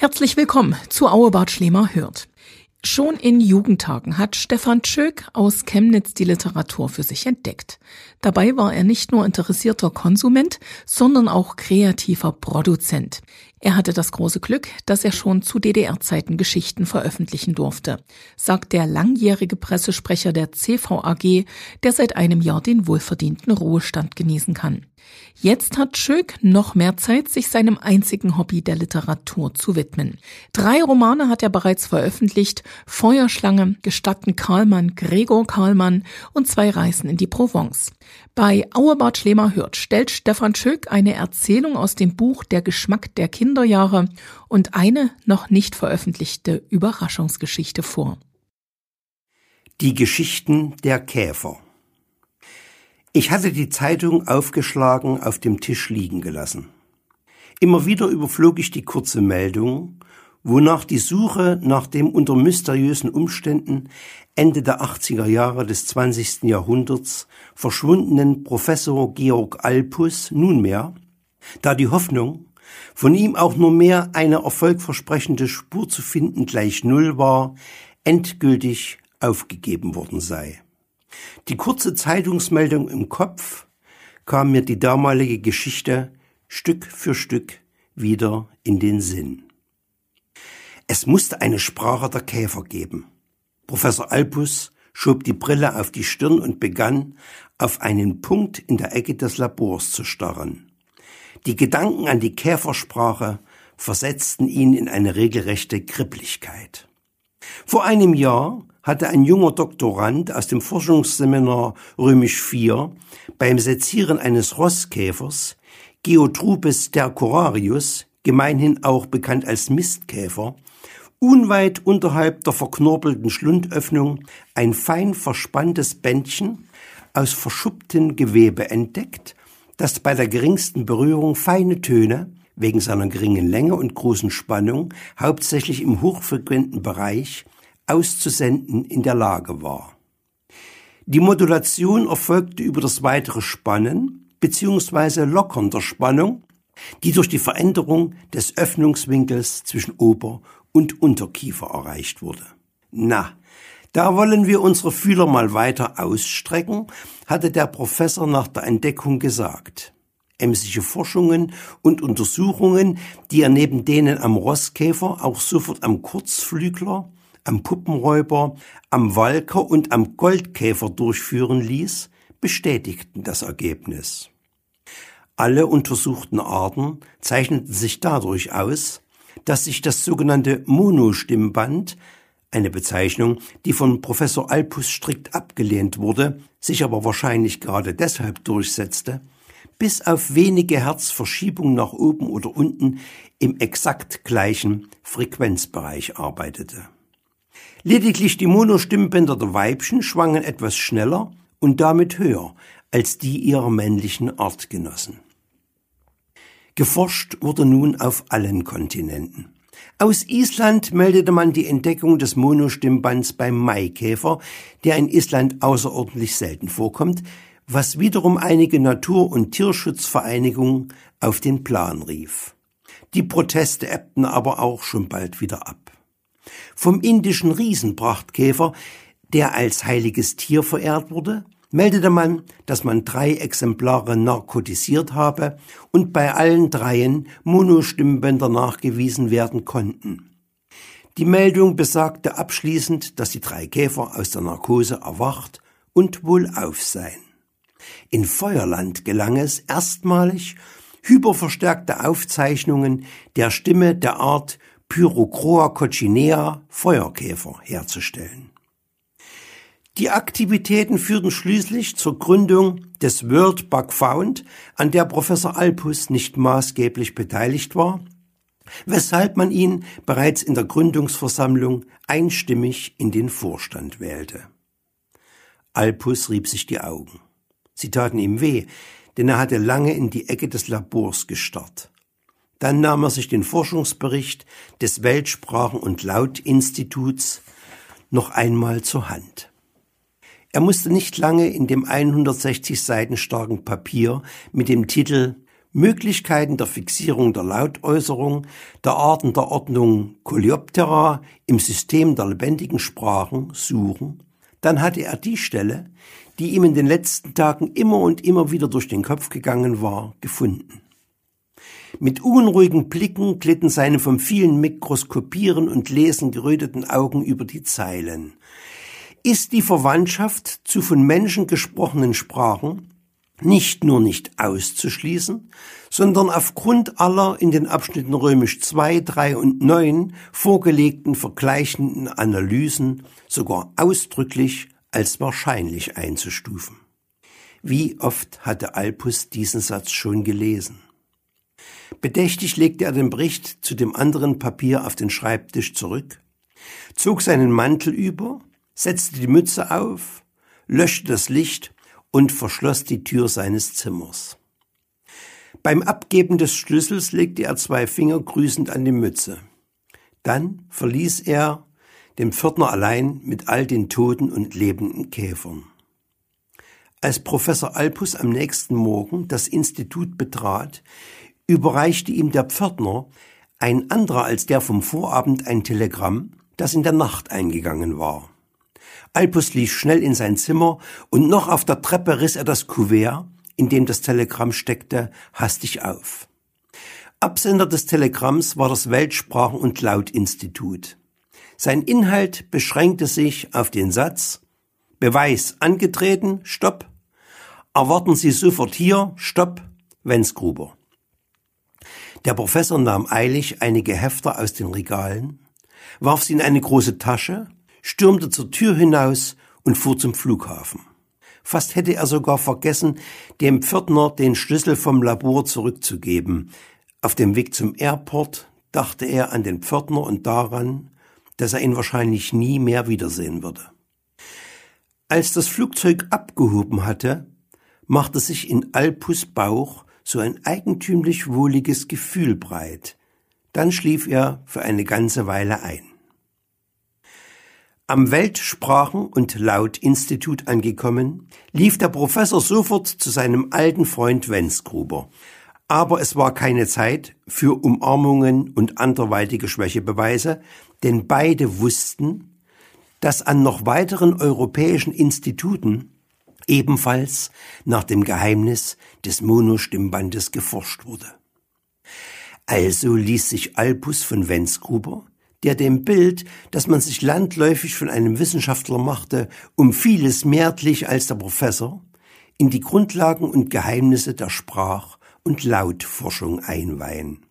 Herzlich willkommen zu Auebart Schlemer hört. Schon in Jugendtagen hat Stefan Tschöck aus Chemnitz die Literatur für sich entdeckt. Dabei war er nicht nur interessierter Konsument, sondern auch kreativer Produzent. Er hatte das große Glück, dass er schon zu DDR-Zeiten Geschichten veröffentlichen durfte, sagt der langjährige Pressesprecher der CVAG, der seit einem Jahr den wohlverdienten Ruhestand genießen kann. Jetzt hat Schöck noch mehr Zeit, sich seinem einzigen Hobby der Literatur zu widmen. Drei Romane hat er bereits veröffentlicht, Feuerschlange, Gestatten Karlmann, Gregor Karlmann und zwei Reisen in die Provence. Bei Auerbart Schlemer hört stellt Stefan Schöck eine Erzählung aus dem Buch Der Geschmack der Kinderjahre und eine noch nicht veröffentlichte Überraschungsgeschichte vor. Die Geschichten der Käfer ich hatte die Zeitung aufgeschlagen auf dem Tisch liegen gelassen. Immer wieder überflog ich die kurze Meldung, wonach die Suche nach dem unter mysteriösen Umständen Ende der 80er Jahre des 20. Jahrhunderts verschwundenen Professor Georg Alpus nunmehr, da die Hoffnung, von ihm auch nur mehr eine erfolgversprechende Spur zu finden gleich Null war, endgültig aufgegeben worden sei. Die kurze Zeitungsmeldung im Kopf kam mir die damalige Geschichte Stück für Stück wieder in den Sinn. Es musste eine Sprache der Käfer geben. Professor Alpus schob die Brille auf die Stirn und begann, auf einen Punkt in der Ecke des Labors zu starren. Die Gedanken an die Käfersprache versetzten ihn in eine regelrechte Kribblichkeit. Vor einem Jahr hatte ein junger Doktorand aus dem Forschungsseminar Römisch IV beim Sezieren eines Rosskäfers, Geotrupes stercorarius, gemeinhin auch bekannt als Mistkäfer, unweit unterhalb der verknorpelten Schlundöffnung ein fein verspanntes Bändchen aus verschupptem Gewebe entdeckt, das bei der geringsten Berührung feine Töne, wegen seiner geringen Länge und großen Spannung, hauptsächlich im hochfrequenten Bereich auszusenden in der Lage war. Die Modulation erfolgte über das weitere Spannen bzw. Lockern der Spannung, die durch die Veränderung des Öffnungswinkels zwischen Ober- und Unterkiefer erreicht wurde. Na, da wollen wir unsere Fühler mal weiter ausstrecken, hatte der Professor nach der Entdeckung gesagt. Emsige Forschungen und Untersuchungen, die er neben denen am Rosskäfer auch sofort am Kurzflügler am Puppenräuber, am Walker und am Goldkäfer durchführen ließ, bestätigten das Ergebnis. Alle untersuchten Arten zeichneten sich dadurch aus, dass sich das sogenannte Monostimmband, eine Bezeichnung, die von Professor Alpus strikt abgelehnt wurde, sich aber wahrscheinlich gerade deshalb durchsetzte, bis auf wenige Herzverschiebungen nach oben oder unten im exakt gleichen Frequenzbereich arbeitete. Lediglich die Monostimmbänder der Weibchen schwangen etwas schneller und damit höher als die ihrer männlichen Artgenossen. Geforscht wurde nun auf allen Kontinenten. Aus Island meldete man die Entdeckung des Monostimmbands beim Maikäfer, der in Island außerordentlich selten vorkommt, was wiederum einige Natur- und Tierschutzvereinigungen auf den Plan rief. Die Proteste ebbten aber auch schon bald wieder ab vom indischen Riesenprachtkäfer, der als heiliges Tier verehrt wurde, meldete man, dass man drei Exemplare narkotisiert habe und bei allen dreien Monostimmbänder nachgewiesen werden konnten. Die Meldung besagte abschließend, dass die drei Käfer aus der Narkose erwacht und wohlauf seien. In Feuerland gelang es erstmalig, hyperverstärkte Aufzeichnungen der Stimme der Art Pyrocroa coccinea Feuerkäfer herzustellen. Die Aktivitäten führten schließlich zur Gründung des World Bug Found, an der Professor Alpus nicht maßgeblich beteiligt war, weshalb man ihn bereits in der Gründungsversammlung einstimmig in den Vorstand wählte. Alpus rieb sich die Augen. Sie taten ihm weh, denn er hatte lange in die Ecke des Labors gestarrt. Dann nahm er sich den Forschungsbericht des Weltsprachen- und Lautinstituts noch einmal zur Hand. Er musste nicht lange in dem 160 Seiten starken Papier mit dem Titel Möglichkeiten der Fixierung der Lautäußerung, der Arten der Ordnung Coleoptera im System der lebendigen Sprachen suchen, dann hatte er die Stelle, die ihm in den letzten Tagen immer und immer wieder durch den Kopf gegangen war, gefunden. Mit unruhigen Blicken glitten seine vom vielen Mikroskopieren und Lesen geröteten Augen über die Zeilen. Ist die Verwandtschaft zu von Menschen gesprochenen Sprachen nicht nur nicht auszuschließen, sondern aufgrund aller in den Abschnitten römisch 2, 3 und 9 vorgelegten vergleichenden Analysen sogar ausdrücklich als wahrscheinlich einzustufen. Wie oft hatte Alpus diesen Satz schon gelesen? Bedächtig legte er den Bericht zu dem anderen Papier auf den Schreibtisch zurück, zog seinen Mantel über, setzte die Mütze auf, löschte das Licht und verschloss die Tür seines Zimmers. Beim Abgeben des Schlüssels legte er zwei Finger grüßend an die Mütze. Dann verließ er den Pförtner allein mit all den toten und lebenden Käfern. Als Professor Alpus am nächsten Morgen das Institut betrat, überreichte ihm der Pförtner, ein anderer als der vom Vorabend, ein Telegramm, das in der Nacht eingegangen war. Alpus lief schnell in sein Zimmer und noch auf der Treppe riss er das Kuvert, in dem das Telegramm steckte, hastig auf. Absender des Telegramms war das Weltsprachen- und Lautinstitut. Sein Inhalt beschränkte sich auf den Satz Beweis angetreten, Stopp. Erwarten Sie sofort hier, Stopp, Wenzgruber. Der Professor nahm eilig einige Hefter aus den Regalen, warf sie in eine große Tasche stürmte zur Tür hinaus und fuhr zum Flughafen. Fast hätte er sogar vergessen, dem Pförtner den Schlüssel vom Labor zurückzugeben. Auf dem Weg zum Airport dachte er an den Pförtner und daran, dass er ihn wahrscheinlich nie mehr wiedersehen würde. Als das Flugzeug abgehoben hatte, machte sich in Alpus Bauch so ein eigentümlich wohliges Gefühl breit. Dann schlief er für eine ganze Weile ein. Am Weltsprachen- und Lautinstitut angekommen, lief der Professor sofort zu seinem alten Freund Wenzgruber. Aber es war keine Zeit für Umarmungen und anderweitige Schwächebeweise, denn beide wussten, dass an noch weiteren europäischen Instituten ebenfalls nach dem Geheimnis des Monostimmbandes geforscht wurde. Also ließ sich Alpus von Wenzgruber der dem Bild, das man sich landläufig von einem Wissenschaftler machte, um vieles mehr glich als der Professor, in die Grundlagen und Geheimnisse der Sprach- und Lautforschung einweihen.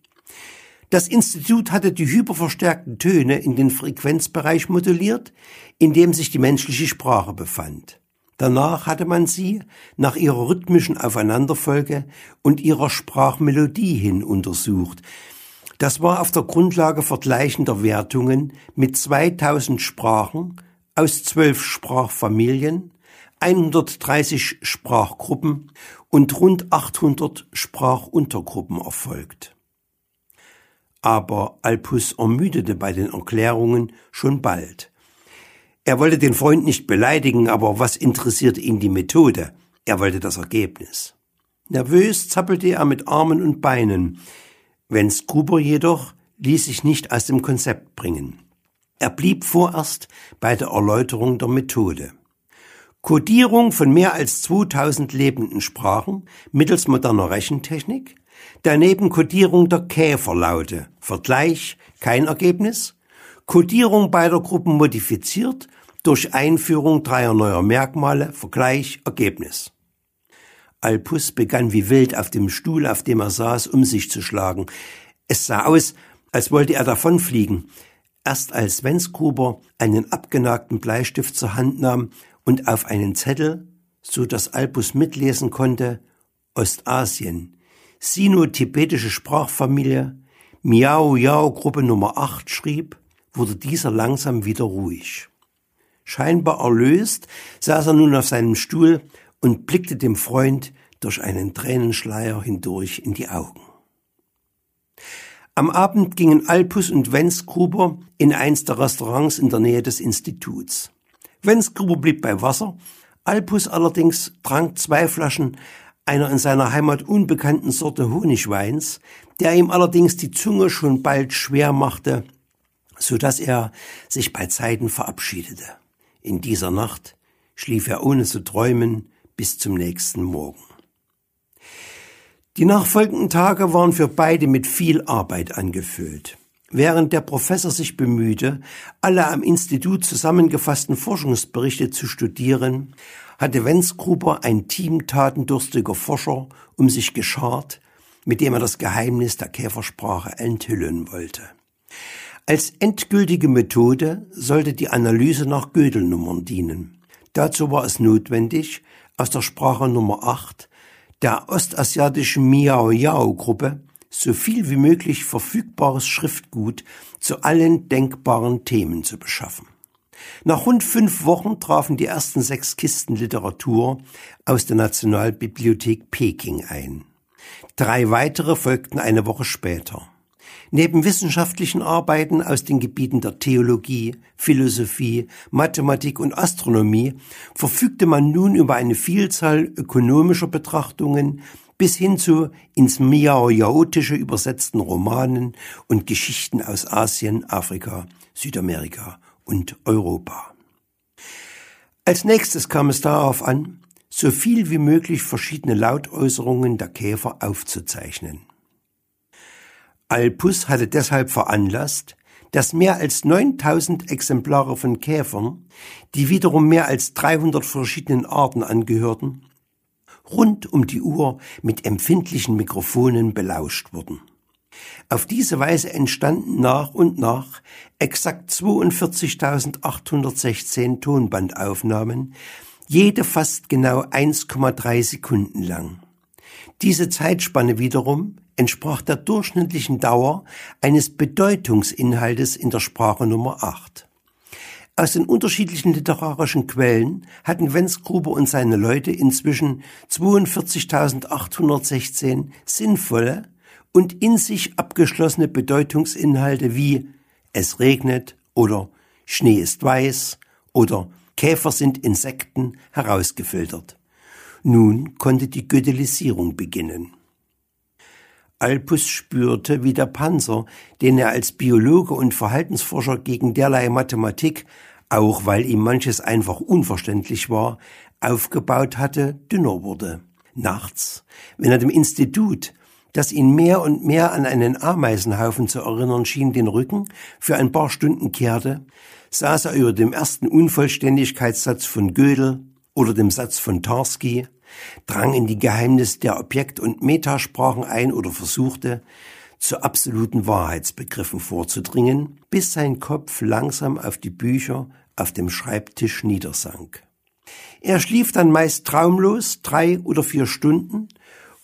Das Institut hatte die hyperverstärkten Töne in den Frequenzbereich moduliert, in dem sich die menschliche Sprache befand. Danach hatte man sie nach ihrer rhythmischen Aufeinanderfolge und ihrer Sprachmelodie hin untersucht, das war auf der Grundlage vergleichender Wertungen mit 2000 Sprachen aus zwölf Sprachfamilien, 130 Sprachgruppen und rund 800 Sprachuntergruppen erfolgt. Aber Alpus ermüdete bei den Erklärungen schon bald. Er wollte den Freund nicht beleidigen, aber was interessierte ihn die Methode? Er wollte das Ergebnis. Nervös zappelte er mit Armen und Beinen. Wenz Gruber jedoch ließ sich nicht aus dem Konzept bringen. Er blieb vorerst bei der Erläuterung der Methode. Codierung von mehr als 2000 lebenden Sprachen mittels moderner Rechentechnik, daneben Codierung der Käferlaute, Vergleich, kein Ergebnis, Codierung beider Gruppen modifiziert durch Einführung dreier neuer Merkmale, Vergleich, Ergebnis. Alpus begann wie wild auf dem Stuhl, auf dem er saß, um sich zu schlagen. Es sah aus, als wollte er davonfliegen. Erst als Wenzgruber einen abgenagten Bleistift zur Hand nahm und auf einen Zettel, so dass Alpus mitlesen konnte, Ostasien, sino-tibetische Sprachfamilie, Miao Yao Gruppe Nummer 8 schrieb, wurde dieser langsam wieder ruhig. Scheinbar erlöst saß er nun auf seinem Stuhl und blickte dem Freund durch einen Tränenschleier hindurch in die Augen. Am Abend gingen Alpus und Wenzgruber in eins der Restaurants in der Nähe des Instituts. Wenzgruber blieb bei Wasser, Alpus allerdings trank zwei Flaschen einer in seiner Heimat unbekannten Sorte Honigweins, der ihm allerdings die Zunge schon bald schwer machte, so dass er sich bei Zeiten verabschiedete. In dieser Nacht schlief er ohne zu träumen bis zum nächsten Morgen. Die nachfolgenden Tage waren für beide mit viel Arbeit angefüllt. Während der Professor sich bemühte, alle am Institut zusammengefassten Forschungsberichte zu studieren, hatte Wenzgruber ein Team tatendurstiger Forscher um sich geschart, mit dem er das Geheimnis der Käfersprache enthüllen wollte. Als endgültige Methode sollte die Analyse nach Gödelnummern dienen. Dazu war es notwendig, aus der Sprache Nummer 8 der ostasiatischen Miao-Yao-Gruppe so viel wie möglich verfügbares Schriftgut zu allen denkbaren Themen zu beschaffen. Nach rund fünf Wochen trafen die ersten sechs Kisten Literatur aus der Nationalbibliothek Peking ein. Drei weitere folgten eine Woche später. Neben wissenschaftlichen Arbeiten aus den Gebieten der Theologie, Philosophie, Mathematik und Astronomie verfügte man nun über eine Vielzahl ökonomischer Betrachtungen bis hin zu ins Miao-Yaotische übersetzten Romanen und Geschichten aus Asien, Afrika, Südamerika und Europa. Als nächstes kam es darauf an, so viel wie möglich verschiedene Lautäußerungen der Käfer aufzuzeichnen. Alpus hatte deshalb veranlasst, dass mehr als 9000 Exemplare von Käfern, die wiederum mehr als 300 verschiedenen Arten angehörten, rund um die Uhr mit empfindlichen Mikrofonen belauscht wurden. Auf diese Weise entstanden nach und nach exakt 42.816 Tonbandaufnahmen, jede fast genau 1,3 Sekunden lang. Diese Zeitspanne wiederum entsprach der durchschnittlichen Dauer eines Bedeutungsinhaltes in der Sprache Nummer 8. Aus den unterschiedlichen literarischen Quellen hatten Wenzgruber und seine Leute inzwischen 42.816 sinnvolle und in sich abgeschlossene Bedeutungsinhalte wie es regnet oder Schnee ist weiß oder Käfer sind Insekten herausgefiltert. Nun konnte die Gödelisierung beginnen. Alpus spürte, wie der Panzer, den er als Biologe und Verhaltensforscher gegen derlei Mathematik, auch weil ihm manches einfach unverständlich war, aufgebaut hatte, dünner wurde. Nachts, wenn er dem Institut, das ihn mehr und mehr an einen Ameisenhaufen zu erinnern schien, den Rücken für ein paar Stunden kehrte, saß er über dem ersten Unvollständigkeitssatz von Gödel oder dem Satz von Tarski, drang in die Geheimnisse der Objekt- und Metasprachen ein oder versuchte, zu absoluten Wahrheitsbegriffen vorzudringen, bis sein Kopf langsam auf die Bücher auf dem Schreibtisch niedersank. Er schlief dann meist traumlos drei oder vier Stunden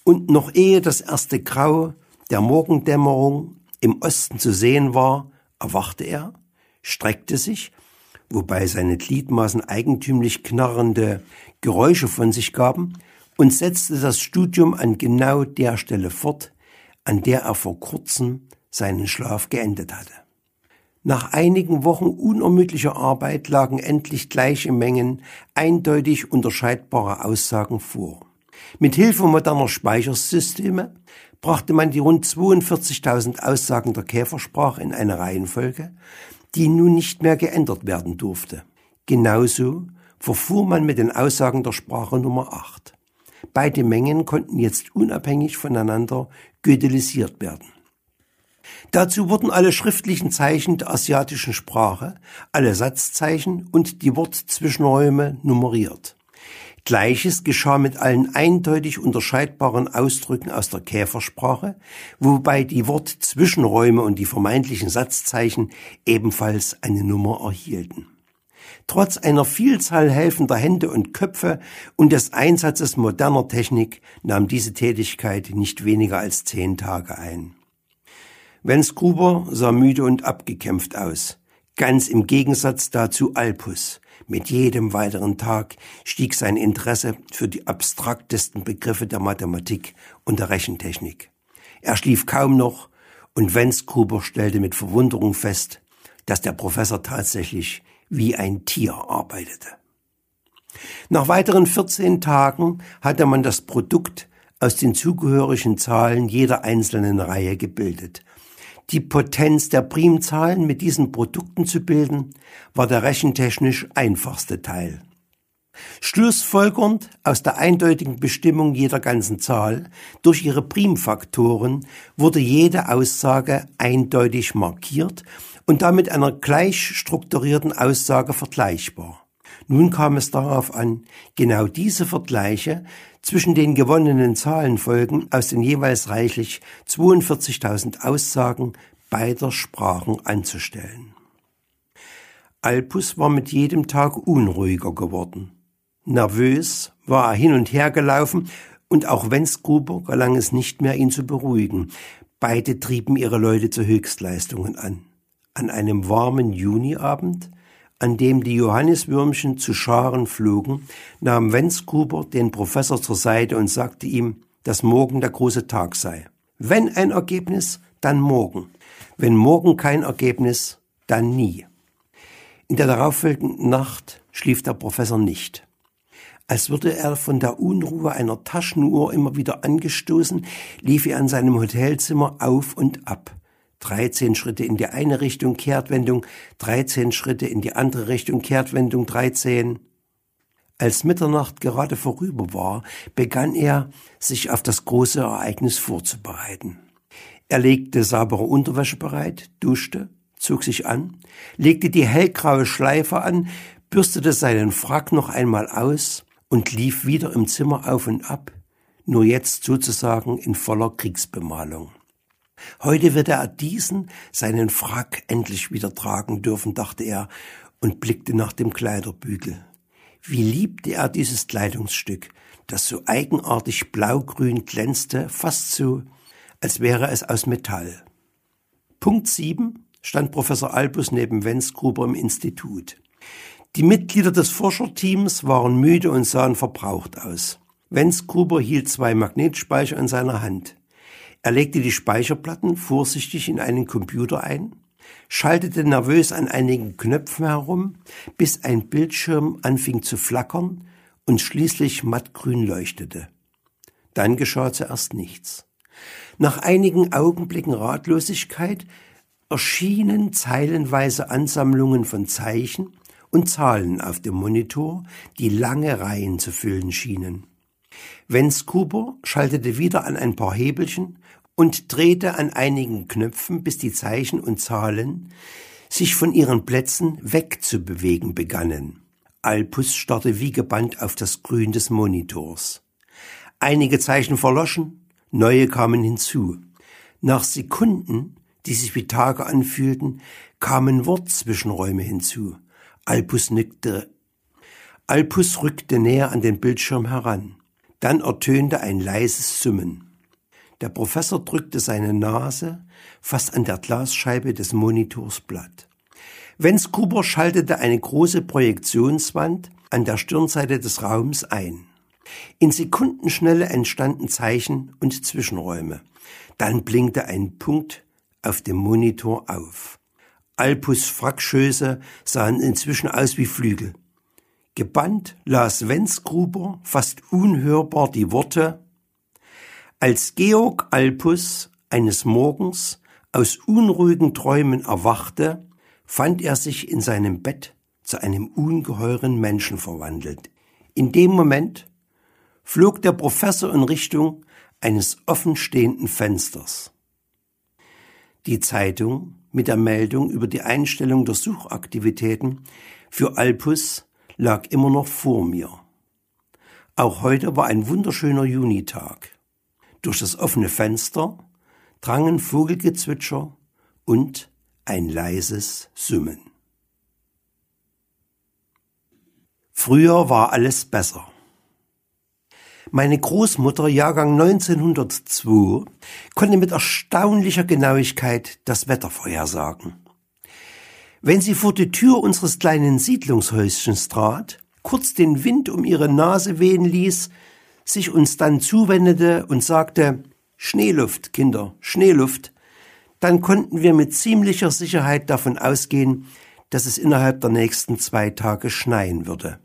und noch ehe das erste Grau der Morgendämmerung im Osten zu sehen war, erwachte er, streckte sich, wobei seine Gliedmaßen eigentümlich knarrende Geräusche von sich gaben und setzte das Studium an genau der Stelle fort, an der er vor kurzem seinen Schlaf geendet hatte. Nach einigen Wochen unermüdlicher Arbeit lagen endlich gleiche Mengen eindeutig unterscheidbarer Aussagen vor. Mit Hilfe moderner Speichersysteme brachte man die rund 42.000 Aussagen der Käfersprache in eine Reihenfolge, die nun nicht mehr geändert werden durfte. Genauso verfuhr man mit den Aussagen der Sprache Nummer 8. Beide Mengen konnten jetzt unabhängig voneinander gödelisiert werden. Dazu wurden alle schriftlichen Zeichen der asiatischen Sprache, alle Satzzeichen und die Wortzwischenräume nummeriert. Gleiches geschah mit allen eindeutig unterscheidbaren Ausdrücken aus der Käfersprache, wobei die Wortzwischenräume und die vermeintlichen Satzzeichen ebenfalls eine Nummer erhielten. Trotz einer Vielzahl helfender Hände und Köpfe und des Einsatzes moderner Technik nahm diese Tätigkeit nicht weniger als zehn Tage ein. Wenz Gruber sah müde und abgekämpft aus. Ganz im Gegensatz dazu Alpus. Mit jedem weiteren Tag stieg sein Interesse für die abstraktesten Begriffe der Mathematik und der Rechentechnik. Er schlief kaum noch und Wenz Gruber stellte mit Verwunderung fest, dass der Professor tatsächlich wie ein Tier arbeitete. Nach weiteren 14 Tagen hatte man das Produkt aus den zugehörigen Zahlen jeder einzelnen Reihe gebildet. Die Potenz der Primzahlen mit diesen Produkten zu bilden, war der rechentechnisch einfachste Teil. Schlussfolgernd aus der eindeutigen Bestimmung jeder ganzen Zahl durch ihre Primfaktoren wurde jede Aussage eindeutig markiert und damit einer gleich strukturierten Aussage vergleichbar. Nun kam es darauf an, genau diese Vergleiche zwischen den gewonnenen Zahlenfolgen aus den jeweils reichlich 42.000 Aussagen beider Sprachen anzustellen. Alpus war mit jedem Tag unruhiger geworden. Nervös war er hin und her gelaufen, und auch Wenzgruber gelang es nicht mehr, ihn zu beruhigen. Beide trieben ihre Leute zu Höchstleistungen an. An einem warmen Juniabend, an dem die Johanniswürmchen zu Scharen flogen, nahm Wenzgruber den Professor zur Seite und sagte ihm, dass morgen der große Tag sei. Wenn ein Ergebnis, dann morgen. Wenn morgen kein Ergebnis, dann nie. In der darauffolgenden Nacht schlief der Professor nicht. Als würde er von der Unruhe einer Taschenuhr immer wieder angestoßen, lief er an seinem Hotelzimmer auf und ab. Dreizehn Schritte in die eine Richtung Kehrtwendung, dreizehn Schritte in die andere Richtung Kehrtwendung, dreizehn. Als Mitternacht gerade vorüber war, begann er, sich auf das große Ereignis vorzubereiten. Er legte saubere Unterwäsche bereit, duschte, zog sich an, legte die hellgraue Schleife an, bürstete seinen Frack noch einmal aus, und lief wieder im Zimmer auf und ab, nur jetzt sozusagen in voller Kriegsbemalung. Heute wird er diesen, seinen Frack, endlich wieder tragen dürfen, dachte er und blickte nach dem Kleiderbügel. Wie liebte er dieses Kleidungsstück, das so eigenartig blaugrün glänzte, fast so, als wäre es aus Metall. Punkt sieben stand Professor Albus neben Wenzgruber im Institut. Die Mitglieder des Forscherteams waren müde und sahen verbraucht aus. Wenz Gruber hielt zwei Magnetspeicher in seiner Hand. Er legte die Speicherplatten vorsichtig in einen Computer ein, schaltete nervös an einigen Knöpfen herum, bis ein Bildschirm anfing zu flackern und schließlich mattgrün leuchtete. Dann geschah zuerst nichts. Nach einigen Augenblicken Ratlosigkeit erschienen zeilenweise Ansammlungen von Zeichen, und Zahlen auf dem Monitor, die lange Reihen zu füllen schienen. Wenz Kuber schaltete wieder an ein paar Hebelchen und drehte an einigen Knöpfen, bis die Zeichen und Zahlen sich von ihren Plätzen wegzubewegen begannen. Alpus starrte wie gebannt auf das Grün des Monitors. Einige Zeichen verloschen, neue kamen hinzu. Nach Sekunden, die sich wie Tage anfühlten, kamen Wortzwischenräume hinzu. Alpus nickte. Alpus rückte näher an den Bildschirm heran. Dann ertönte ein leises Summen. Der Professor drückte seine Nase fast an der Glasscheibe des Monitors platt. Wenz Kuber schaltete eine große Projektionswand an der Stirnseite des Raums ein. In Sekundenschnelle entstanden Zeichen und Zwischenräume. Dann blinkte ein Punkt auf dem Monitor auf. Alpus Frackschöße sahen inzwischen aus wie Flügel. Gebannt las Wenzgruber fast unhörbar die Worte Als Georg Alpus eines Morgens aus unruhigen Träumen erwachte, fand er sich in seinem Bett zu einem ungeheuren Menschen verwandelt. In dem Moment flog der Professor in Richtung eines offenstehenden Fensters. Die Zeitung mit der Meldung über die Einstellung der Suchaktivitäten für Alpus lag immer noch vor mir. Auch heute war ein wunderschöner Junitag. Durch das offene Fenster drangen Vogelgezwitscher und ein leises Summen. Früher war alles besser. Meine Großmutter, Jahrgang 1902, konnte mit erstaunlicher Genauigkeit das Wetter vorhersagen. Wenn sie vor die Tür unseres kleinen Siedlungshäuschens trat, kurz den Wind um ihre Nase wehen ließ, sich uns dann zuwendete und sagte, Schneeluft, Kinder, Schneeluft, dann konnten wir mit ziemlicher Sicherheit davon ausgehen, dass es innerhalb der nächsten zwei Tage schneien würde.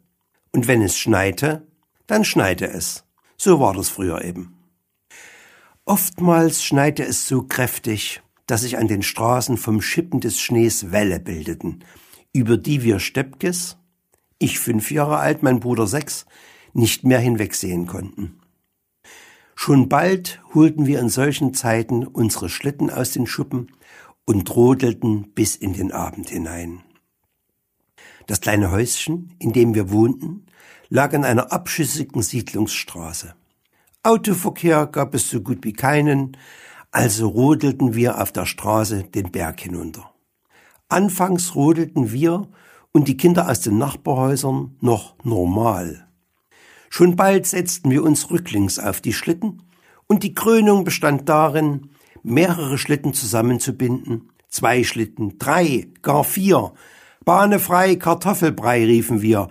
Und wenn es schneite, dann schneite es. So war das früher eben. Oftmals schneite es so kräftig, dass sich an den Straßen vom Schippen des Schnees Wälle bildeten, über die wir Steppkes, ich fünf Jahre alt, mein Bruder sechs, nicht mehr hinwegsehen konnten. Schon bald holten wir in solchen Zeiten unsere Schlitten aus den Schuppen und rodelten bis in den Abend hinein. Das kleine Häuschen, in dem wir wohnten, lag an einer abschüssigen Siedlungsstraße. Autoverkehr gab es so gut wie keinen, also rodelten wir auf der Straße den Berg hinunter. Anfangs rodelten wir und die Kinder aus den Nachbarhäusern noch normal. Schon bald setzten wir uns rücklings auf die Schlitten, und die Krönung bestand darin, mehrere Schlitten zusammenzubinden. Zwei Schlitten, drei, gar vier. Bahnefrei Kartoffelbrei riefen wir,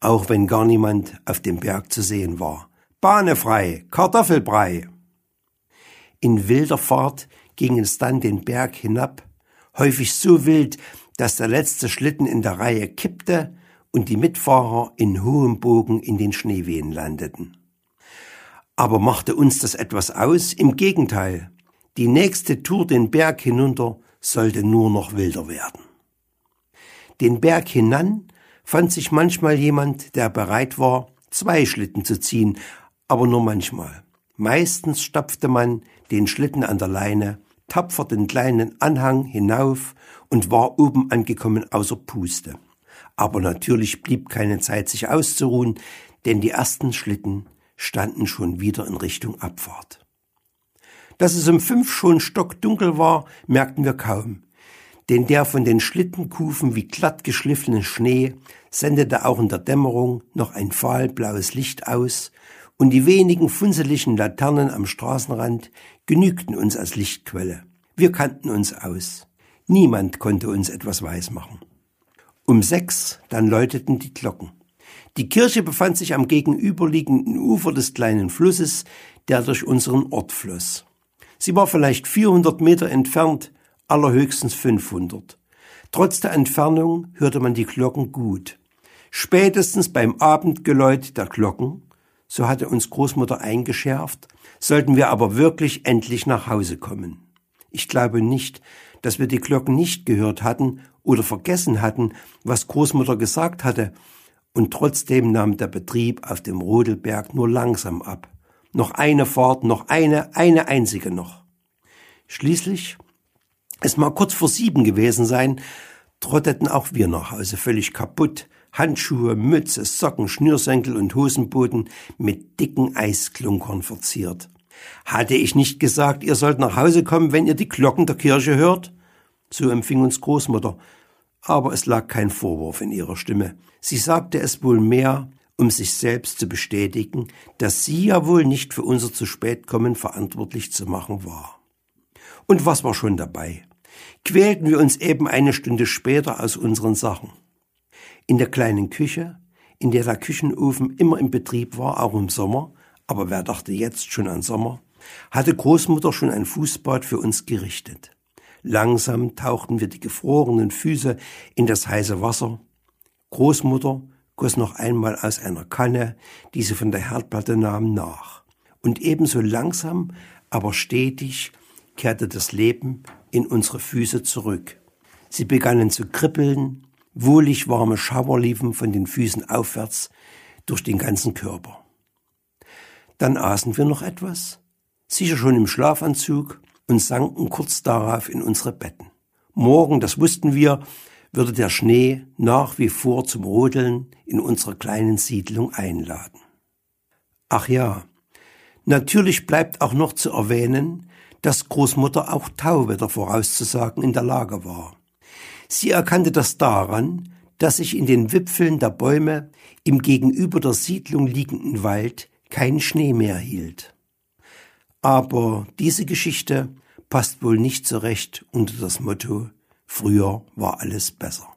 auch wenn gar niemand auf dem Berg zu sehen war. Bahnefrei Kartoffelbrei. In wilder Fahrt ging es dann den Berg hinab, häufig so wild, dass der letzte Schlitten in der Reihe kippte und die Mitfahrer in hohem Bogen in den Schneewehen landeten. Aber machte uns das etwas aus? Im Gegenteil, die nächste Tour den Berg hinunter sollte nur noch wilder werden. Den Berg hinan fand sich manchmal jemand, der bereit war, zwei Schlitten zu ziehen, aber nur manchmal. Meistens stapfte man den Schlitten an der Leine, tapfer den kleinen Anhang hinauf und war oben angekommen außer Puste. Aber natürlich blieb keine Zeit, sich auszuruhen, denn die ersten Schlitten standen schon wieder in Richtung Abfahrt. Dass es um fünf schon stockdunkel war, merkten wir kaum, denn der von den Schlittenkufen wie glatt geschliffene Schnee sendete auch in der Dämmerung noch ein fahlblaues Licht aus, und die wenigen funseligen Laternen am Straßenrand genügten uns als Lichtquelle. Wir kannten uns aus. Niemand konnte uns etwas weismachen. Um sechs dann läuteten die Glocken. Die Kirche befand sich am gegenüberliegenden Ufer des kleinen Flusses, der durch unseren Ort floss. Sie war vielleicht 400 Meter entfernt, allerhöchstens 500. Trotz der Entfernung hörte man die Glocken gut. Spätestens beim Abendgeläut der Glocken, so hatte uns Großmutter eingeschärft, sollten wir aber wirklich endlich nach Hause kommen. Ich glaube nicht, dass wir die Glocken nicht gehört hatten oder vergessen hatten, was Großmutter gesagt hatte, und trotzdem nahm der Betrieb auf dem Rodelberg nur langsam ab. Noch eine Fahrt, noch eine, eine einzige noch. Schließlich, es mag kurz vor sieben gewesen sein, trotteten auch wir nach Hause völlig kaputt, Handschuhe, Mütze, Socken, Schnürsenkel und Hosenboden mit dicken Eisklunkern verziert. Hatte ich nicht gesagt, ihr sollt nach Hause kommen, wenn ihr die Glocken der Kirche hört? So empfing uns Großmutter, aber es lag kein Vorwurf in ihrer Stimme. Sie sagte es wohl mehr, um sich selbst zu bestätigen, dass sie ja wohl nicht für unser zu spät kommen verantwortlich zu machen war. Und was war schon dabei? Quälten wir uns eben eine Stunde später aus unseren Sachen. In der kleinen Küche, in der der Küchenofen immer im Betrieb war, auch im Sommer, aber wer dachte jetzt schon an Sommer, hatte Großmutter schon ein Fußbad für uns gerichtet. Langsam tauchten wir die gefrorenen Füße in das heiße Wasser. Großmutter goss noch einmal aus einer Kanne, die sie von der Herdplatte nahm, nach. Und ebenso langsam, aber stetig kehrte das Leben in unsere Füße zurück. Sie begannen zu kribbeln, wohlig warme Schauer liefen von den Füßen aufwärts durch den ganzen Körper. Dann aßen wir noch etwas, sicher schon im Schlafanzug, und sanken kurz darauf in unsere Betten. Morgen, das wussten wir, würde der Schnee nach wie vor zum Rodeln in unserer kleinen Siedlung einladen. Ach ja, natürlich bleibt auch noch zu erwähnen, dass Großmutter auch Tauwetter vorauszusagen in der Lage war. Sie erkannte das daran, dass sich in den Wipfeln der Bäume im gegenüber der Siedlung liegenden Wald kein Schnee mehr hielt. Aber diese Geschichte passt wohl nicht so recht unter das Motto Früher war alles besser.